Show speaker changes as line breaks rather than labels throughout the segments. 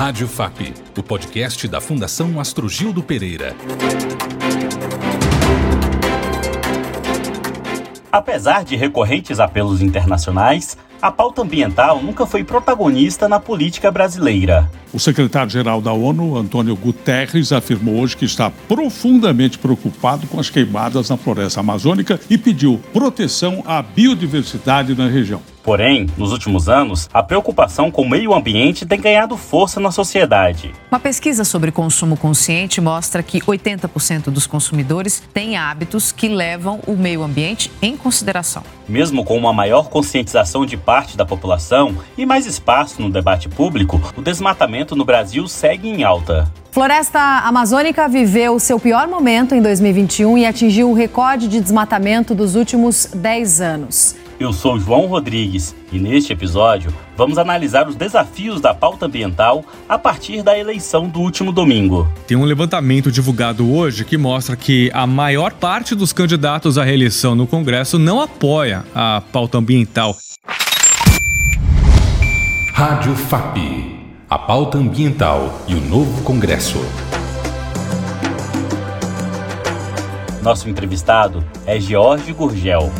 Rádio FAP, o podcast da Fundação Astrogildo Pereira.
Apesar de recorrentes apelos internacionais, a pauta ambiental nunca foi protagonista na política brasileira.
O secretário-geral da ONU, Antônio Guterres, afirmou hoje que está profundamente preocupado com as queimadas na floresta amazônica e pediu proteção à biodiversidade na região.
Porém, nos últimos anos, a preocupação com o meio ambiente tem ganhado força na sociedade.
Uma pesquisa sobre consumo consciente mostra que 80% dos consumidores têm hábitos que levam o meio ambiente em consideração.
Mesmo com uma maior conscientização de parte da população e mais espaço no debate público, o desmatamento no Brasil segue em alta.
Floresta Amazônica viveu seu pior momento em 2021 e atingiu o recorde de desmatamento dos últimos 10 anos.
Eu sou João Rodrigues e neste episódio vamos analisar os desafios da pauta ambiental a partir da eleição do último domingo.
Tem um levantamento divulgado hoje que mostra que a maior parte dos candidatos à reeleição no Congresso não apoia a pauta ambiental.
Rádio FAP, a pauta ambiental e o novo Congresso.
Nosso entrevistado é George Gurgel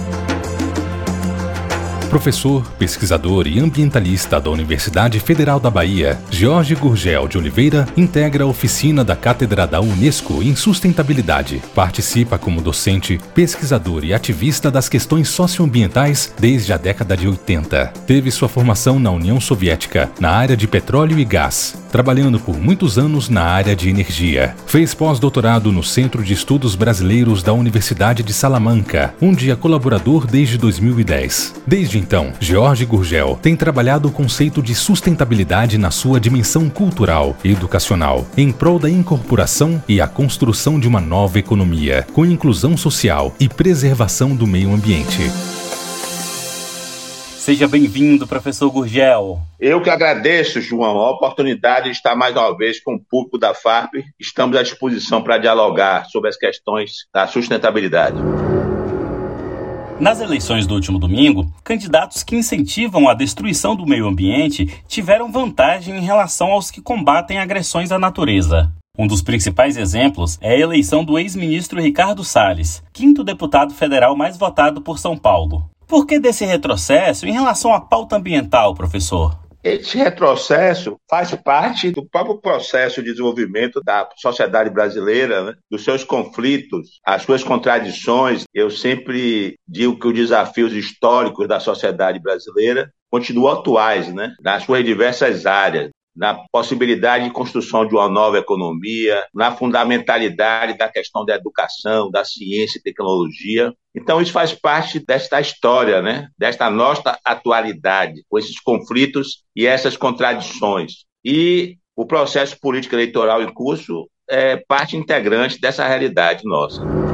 Professor, pesquisador e ambientalista da Universidade Federal da Bahia, Jorge Gurgel de Oliveira integra a oficina da Cátedra da Unesco em Sustentabilidade. Participa como docente, pesquisador e ativista das questões socioambientais desde a década de 80. Teve sua formação na União Soviética, na área de petróleo e gás, trabalhando por muitos anos na área de energia. Fez pós-doutorado no Centro de Estudos Brasileiros da Universidade de Salamanca, onde é colaborador desde 2010. Desde então, George Gurgel tem trabalhado o conceito de sustentabilidade na sua dimensão cultural e educacional, em prol da incorporação e a construção de uma nova economia, com inclusão social e preservação do meio ambiente.
Seja bem-vindo, professor Gurgel.
Eu que agradeço, João, a oportunidade de estar mais uma vez com o público da FARP. Estamos à disposição para dialogar sobre as questões da sustentabilidade.
Nas eleições do último domingo, candidatos que incentivam a destruição do meio ambiente tiveram vantagem em relação aos que combatem agressões à natureza. Um dos principais exemplos é a eleição do ex-ministro Ricardo Salles, quinto deputado federal mais votado por São Paulo. Por que desse retrocesso em relação à pauta ambiental, professor?
Esse retrocesso faz parte do próprio processo de desenvolvimento da sociedade brasileira, né? dos seus conflitos, as suas contradições. Eu sempre digo que os desafios históricos da sociedade brasileira continuam atuais, né? nas suas diversas áreas na possibilidade de construção de uma nova economia, na fundamentalidade da questão da educação, da ciência e tecnologia. Então, isso faz parte desta história, né? desta nossa atualidade, com esses conflitos e essas contradições. E o processo político eleitoral em curso é parte integrante dessa realidade nossa.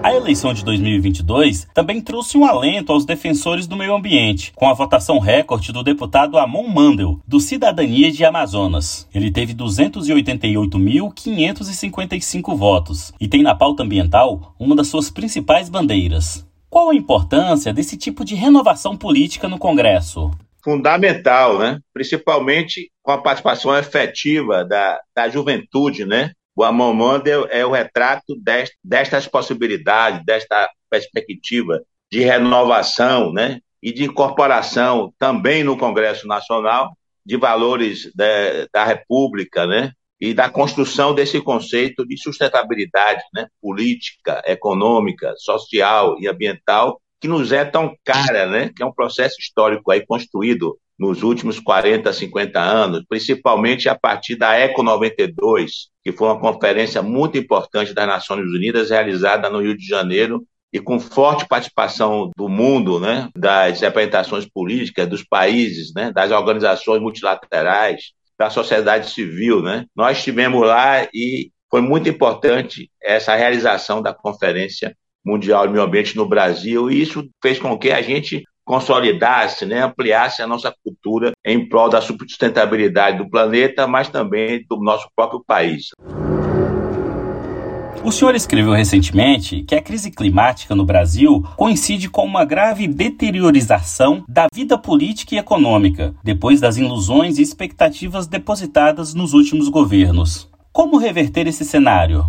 A eleição de 2022 também trouxe um alento aos defensores do meio ambiente, com a votação recorde do deputado Amon Mandel, do Cidadania de Amazonas. Ele teve 288.555 votos e tem na pauta ambiental uma das suas principais bandeiras. Qual a importância desse tipo de renovação política no Congresso?
Fundamental, né? Principalmente com a participação efetiva da, da juventude, né? O Amomanda é, é o retrato dest, destas possibilidades, desta perspectiva de renovação né, e de incorporação também no Congresso Nacional de valores da, da República né, e da construção desse conceito de sustentabilidade né, política, econômica, social e ambiental que nos é tão cara, né, que é um processo histórico aí construído nos últimos 40, 50 anos, principalmente a partir da ECO 92, que foi uma conferência muito importante das Nações Unidas realizada no Rio de Janeiro e com forte participação do mundo, né, das representações políticas, dos países, né, das organizações multilaterais, da sociedade civil, né. Nós estivemos lá e foi muito importante essa realização da Conferência Mundial do Meio Ambiente no Brasil e isso fez com que a gente consolidasse, né, ampliasse a nossa cultura em prol da sustentabilidade do planeta, mas também do nosso próprio país.
O senhor escreveu recentemente que a crise climática no Brasil coincide com uma grave deteriorização da vida política e econômica, depois das ilusões e expectativas depositadas nos últimos governos. Como reverter esse cenário?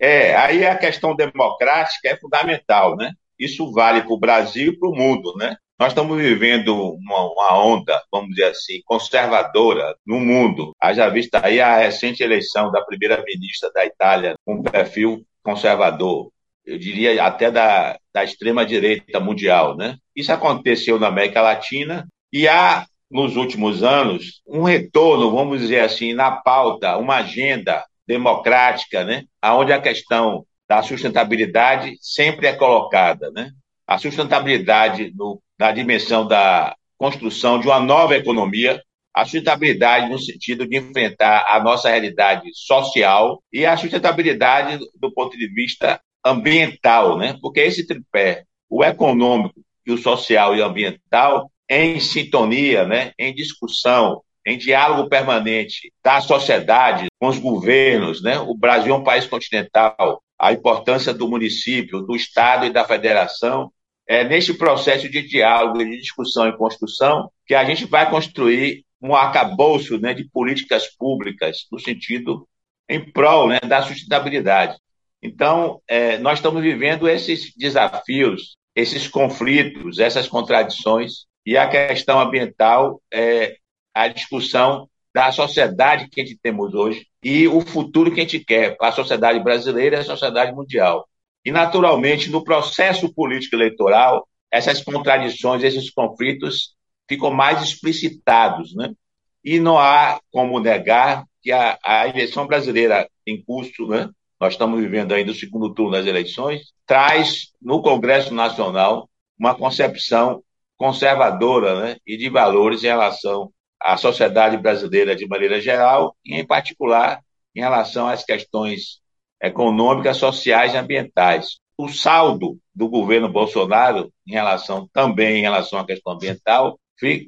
É, aí a questão democrática é fundamental, né? Isso vale para o Brasil e para o mundo, né? Nós estamos vivendo uma, uma, onda, vamos dizer assim, conservadora no mundo. Haja vista aí a recente eleição da primeira-ministra da Itália, com um perfil conservador, eu diria até da, da extrema-direita mundial. Né? Isso aconteceu na América Latina e há, nos últimos anos, um retorno, vamos dizer assim, na pauta, uma agenda democrática, né? onde a questão da sustentabilidade sempre é colocada. Né? A sustentabilidade no na dimensão da construção de uma nova economia, a sustentabilidade no sentido de enfrentar a nossa realidade social e a sustentabilidade do ponto de vista ambiental, né? Porque esse tripé, o econômico e o social e o ambiental, em sintonia, né? Em discussão, em diálogo permanente da sociedade com os governos, né? O Brasil é um país continental, a importância do município, do estado e da federação é neste processo de diálogo, de discussão e construção, que a gente vai construir um arcabouço né, de políticas públicas no sentido em prol né, da sustentabilidade. Então, é, nós estamos vivendo esses desafios, esses conflitos, essas contradições, e a questão ambiental é a discussão da sociedade que a gente temos hoje e o futuro que a gente quer para a sociedade brasileira e a sociedade mundial. E, naturalmente, no processo político eleitoral, essas contradições, esses conflitos ficam mais explicitados. Né? E não há como negar que a, a eleição brasileira em curso, né? nós estamos vivendo ainda o segundo turno das eleições, traz no Congresso Nacional uma concepção conservadora né? e de valores em relação à sociedade brasileira de maneira geral e, em particular, em relação às questões econômicas, sociais e ambientais. O saldo do governo Bolsonaro em relação também em relação à questão ambiental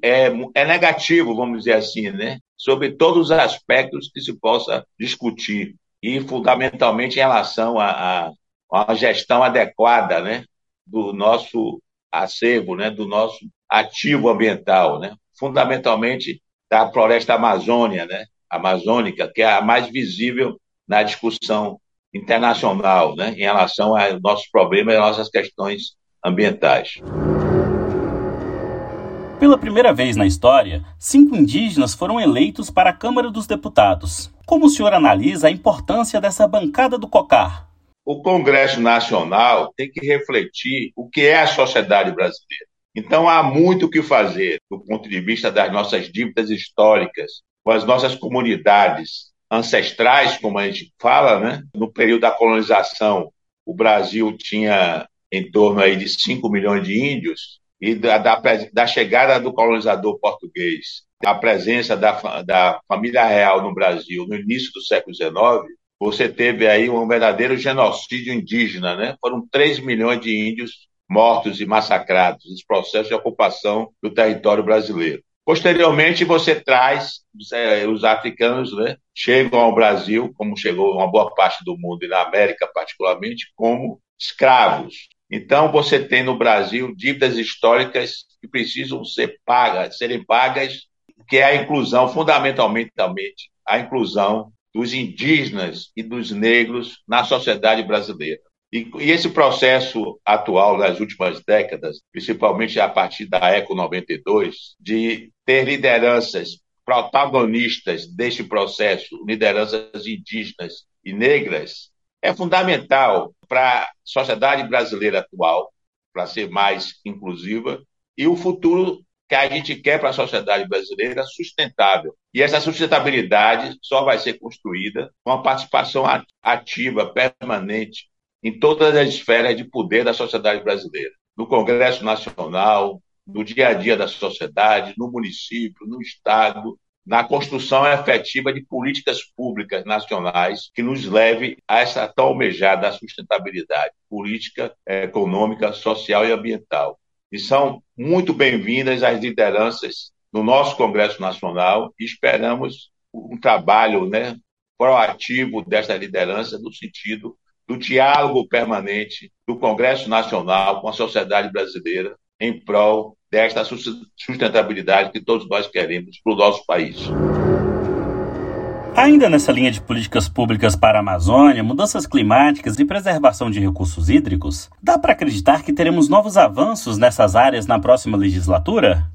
é, é negativo, vamos dizer assim, né? sobre todos os aspectos que se possa discutir e fundamentalmente em relação à, à, gestão adequada, né, do nosso acervo, né, do nosso ativo ambiental, né, fundamentalmente da floresta amazônia, né, amazônica, que é a mais visível na discussão internacional né, em relação aos nossos problemas e às nossas questões ambientais.
Pela primeira vez na história, cinco indígenas foram eleitos para a Câmara dos Deputados. Como o senhor analisa a importância dessa bancada do COCAR?
O Congresso Nacional tem que refletir o que é a sociedade brasileira. Então, há muito o que fazer do ponto de vista das nossas dívidas históricas, com as nossas comunidades, ancestrais, como a gente fala, né? No período da colonização, o Brasil tinha em torno aí de 5 milhões de índios, e da, da, da chegada do colonizador português, a presença da, da família real no Brasil no início do século XIX, você teve aí um verdadeiro genocídio indígena, né? Foram 3 milhões de índios mortos e massacrados nesse processo de ocupação do território brasileiro. Posteriormente, você traz é, os africanos, né, chegam ao Brasil, como chegou uma boa parte do mundo e na América particularmente, como escravos. Então, você tem no Brasil dívidas históricas que precisam ser pagas, serem pagas, que é a inclusão, fundamentalmente, a inclusão dos indígenas e dos negros na sociedade brasileira. E, e, esse processo atual das últimas décadas, principalmente a partir da ECO 92, de ter lideranças protagonistas deste processo, lideranças indígenas e negras, é fundamental para a sociedade brasileira atual, para ser mais inclusiva, e o futuro que a gente quer para a sociedade brasileira sustentável. E essa sustentabilidade só vai ser construída com a participação ativa, permanente em todas as esferas de poder da sociedade brasileira, no Congresso Nacional, no dia a dia da sociedade, no município, no Estado, na construção efetiva de políticas públicas nacionais que nos leve a essa tão almejada sustentabilidade política, econômica, social e ambiental. E são muito bem-vindas as lideranças no nosso Congresso Nacional e esperamos um trabalho né, proativo desta liderança no sentido do diálogo permanente do Congresso Nacional com a sociedade brasileira em prol desta sustentabilidade que todos nós queremos para o nosso país.
Ainda nessa linha de políticas públicas para a Amazônia, mudanças climáticas e preservação de recursos hídricos, dá para acreditar que teremos novos avanços nessas áreas na próxima legislatura?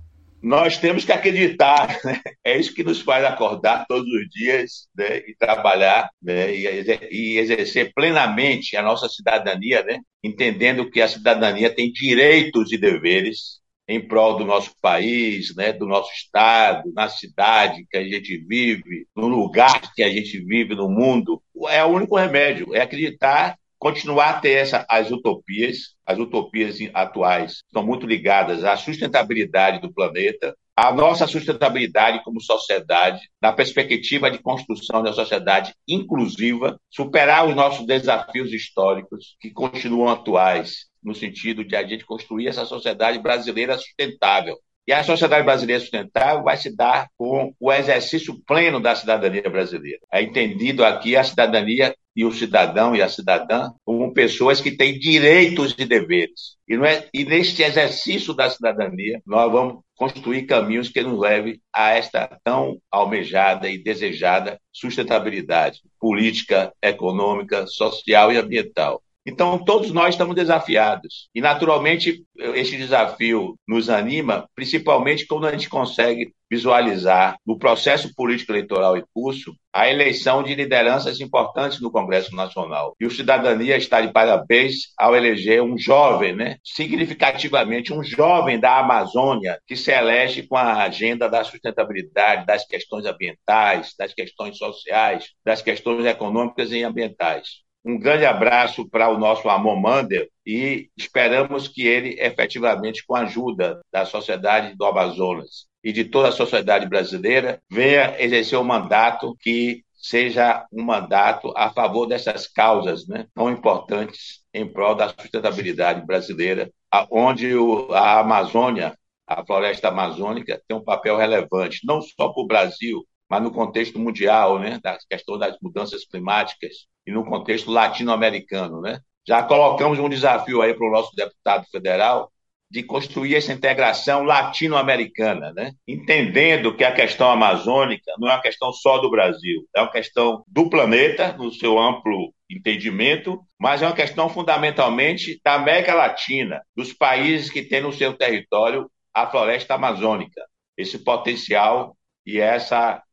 Nós temos que acreditar, né? é isso que nos faz acordar todos os dias né? e trabalhar né? e, exercer plenamente a nossa cidadania, né? entendendo que a cidadania tem direitos e deveres em prol do nosso país, né, do nosso estado, na cidade que a gente vive, no lugar que a gente vive no mundo, é o único remédio, é acreditar, continuar a ter essa, as utopias, as utopias atuais estão muito ligadas à sustentabilidade do planeta, à nossa sustentabilidade como sociedade, na perspectiva de construção de uma sociedade inclusiva, superar os nossos desafios históricos que continuam atuais no sentido de a gente construir essa sociedade brasileira sustentável. E a sociedade brasileira sustentável vai se dar com o exercício pleno da cidadania brasileira. É entendido aqui a cidadania e o cidadão e a cidadã como pessoas que têm direitos e deveres. E, não é, e neste exercício da cidadania, nós vamos construir caminhos que nos levem a esta tão almejada e desejada sustentabilidade política, econômica, social e ambiental. Então, todos nós estamos desafiados. E, naturalmente, esse desafio nos anima, principalmente quando a gente consegue visualizar no processo político eleitoral em curso a eleição de lideranças importantes no Congresso Nacional. E o Cidadania está de parabéns ao eleger um jovem, né? significativamente um jovem da Amazônia, que se elege com a agenda da sustentabilidade, das questões ambientais, das questões sociais, das questões econômicas e ambientais. Um grande abraço para o nosso Amon Mander e esperamos que ele, efetivamente, com a ajuda da sociedade do Amazonas e de toda a sociedade brasileira, venha exercer um mandato que seja um mandato a favor dessas causas né, tão importantes em prol da sustentabilidade brasileira, onde a Amazônia, a floresta amazônica, tem um papel relevante, não só para o Brasil, mas no contexto mundial, né, da questão das mudanças climáticas e no contexto latino-americano, né? Já colocamos um desafio aí para o nosso deputado federal de construir essa integração latino-americana, né? entendendo que a questão amazônica não é uma questão só do Brasil, é uma questão do planeta, no seu amplo entendimento, mas é uma questão fundamentalmente da América Latina, dos países que têm no seu território a floresta amazônica, esse potencial e essa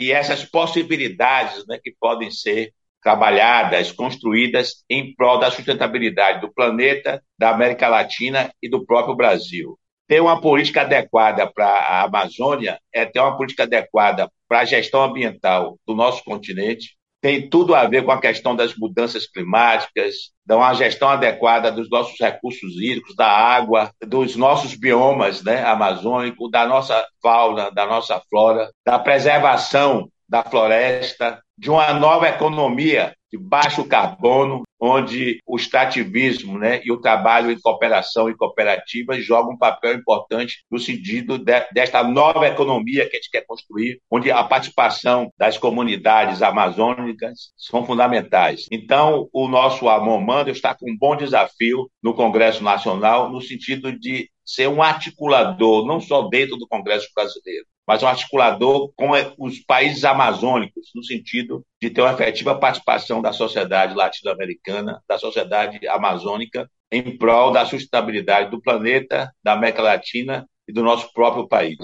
e essas possibilidades né, que podem ser trabalhadas, construídas em prol da sustentabilidade do planeta, da América Latina e do próprio Brasil. Ter uma política adequada para a Amazônia é ter uma política adequada para a gestão ambiental do nosso continente, tem tudo a ver com a questão das mudanças climáticas, da uma gestão adequada dos nossos recursos hídricos, da água, dos nossos biomas né, amazônicos, da nossa fauna, da nossa flora, da preservação da floresta, de uma nova economia de baixo carbono, onde o extrativismo né, e o trabalho em cooperação e cooperativas jogam um papel importante no sentido de, desta nova economia que a gente quer construir, onde a participação das comunidades amazônicas são fundamentais. Então, o nosso Amon Mando está com um bom desafio no Congresso Nacional, no sentido de ser um articulador, não só dentro do Congresso brasileiro, mas um articulador com os países amazônicos, no sentido de ter uma efetiva participação da sociedade latino-americana, da sociedade amazônica, em prol da sustentabilidade do planeta, da América Latina e do nosso próprio país.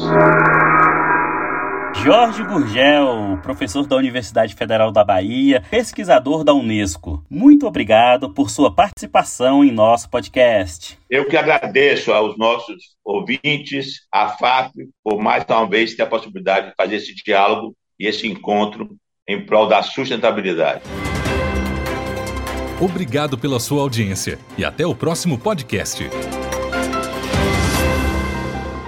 Jorge Gurgel, professor da Universidade Federal da Bahia, pesquisador da Unesco. Muito obrigado por sua participação em nosso podcast.
Eu que agradeço aos nossos ouvintes, à FAP, por mais uma vez ter a possibilidade de fazer esse diálogo e esse encontro em prol da sustentabilidade.
Obrigado pela sua audiência e até o próximo podcast.